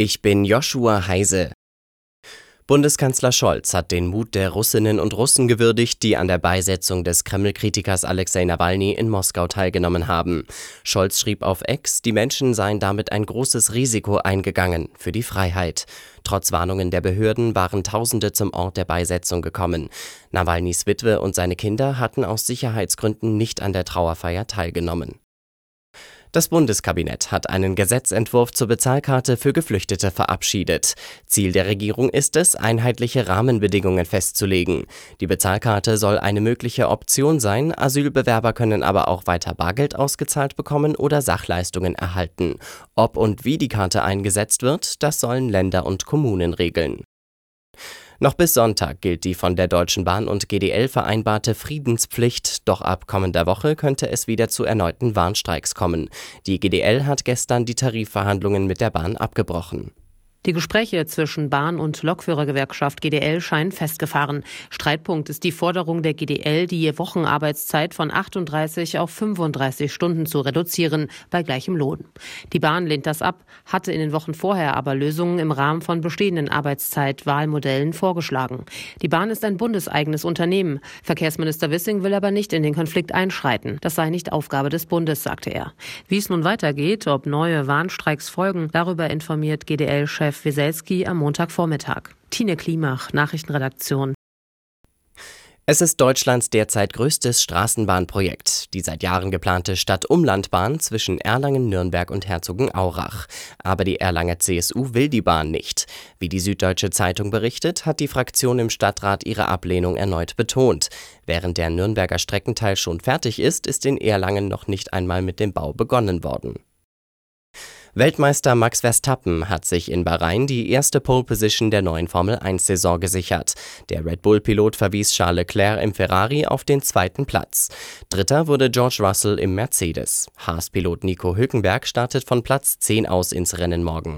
Ich bin Joshua Heise. Bundeskanzler Scholz hat den Mut der Russinnen und Russen gewürdigt, die an der Beisetzung des Kreml-Kritikers Alexei Nawalny in Moskau teilgenommen haben. Scholz schrieb auf Ex, die Menschen seien damit ein großes Risiko eingegangen für die Freiheit. Trotz Warnungen der Behörden waren Tausende zum Ort der Beisetzung gekommen. Nawalnys Witwe und seine Kinder hatten aus Sicherheitsgründen nicht an der Trauerfeier teilgenommen. Das Bundeskabinett hat einen Gesetzentwurf zur Bezahlkarte für Geflüchtete verabschiedet. Ziel der Regierung ist es, einheitliche Rahmenbedingungen festzulegen. Die Bezahlkarte soll eine mögliche Option sein, Asylbewerber können aber auch weiter Bargeld ausgezahlt bekommen oder Sachleistungen erhalten. Ob und wie die Karte eingesetzt wird, das sollen Länder und Kommunen regeln. Noch bis Sonntag gilt die von der Deutschen Bahn und GDL vereinbarte Friedenspflicht, doch ab kommender Woche könnte es wieder zu erneuten Warnstreiks kommen. Die GDL hat gestern die Tarifverhandlungen mit der Bahn abgebrochen. Die Gespräche zwischen Bahn- und Lokführergewerkschaft GDL scheinen festgefahren. Streitpunkt ist die Forderung der GDL, die Wochenarbeitszeit von 38 auf 35 Stunden zu reduzieren, bei gleichem Lohn. Die Bahn lehnt das ab, hatte in den Wochen vorher aber Lösungen im Rahmen von bestehenden Arbeitszeitwahlmodellen vorgeschlagen. Die Bahn ist ein bundeseigenes Unternehmen. Verkehrsminister Wissing will aber nicht in den Konflikt einschreiten. Das sei nicht Aufgabe des Bundes, sagte er. Wie es nun weitergeht, ob neue Warnstreiks folgen, darüber informiert GDL-Chef Weselski am Montagvormittag. Tine Klimach, Nachrichtenredaktion. Es ist Deutschlands derzeit größtes Straßenbahnprojekt, die seit Jahren geplante Stadt-Umlandbahn zwischen Erlangen, Nürnberg und Herzogenaurach. Aber die Erlanger CSU will die Bahn nicht. Wie die Süddeutsche Zeitung berichtet, hat die Fraktion im Stadtrat ihre Ablehnung erneut betont. Während der Nürnberger Streckenteil schon fertig ist, ist in Erlangen noch nicht einmal mit dem Bau begonnen worden. Weltmeister Max Verstappen hat sich in Bahrain die erste Pole Position der neuen Formel-1-Saison gesichert. Der Red Bull-Pilot verwies Charles Leclerc im Ferrari auf den zweiten Platz. Dritter wurde George Russell im Mercedes. Haas-Pilot Nico Hülkenberg startet von Platz 10 aus ins Rennen morgen.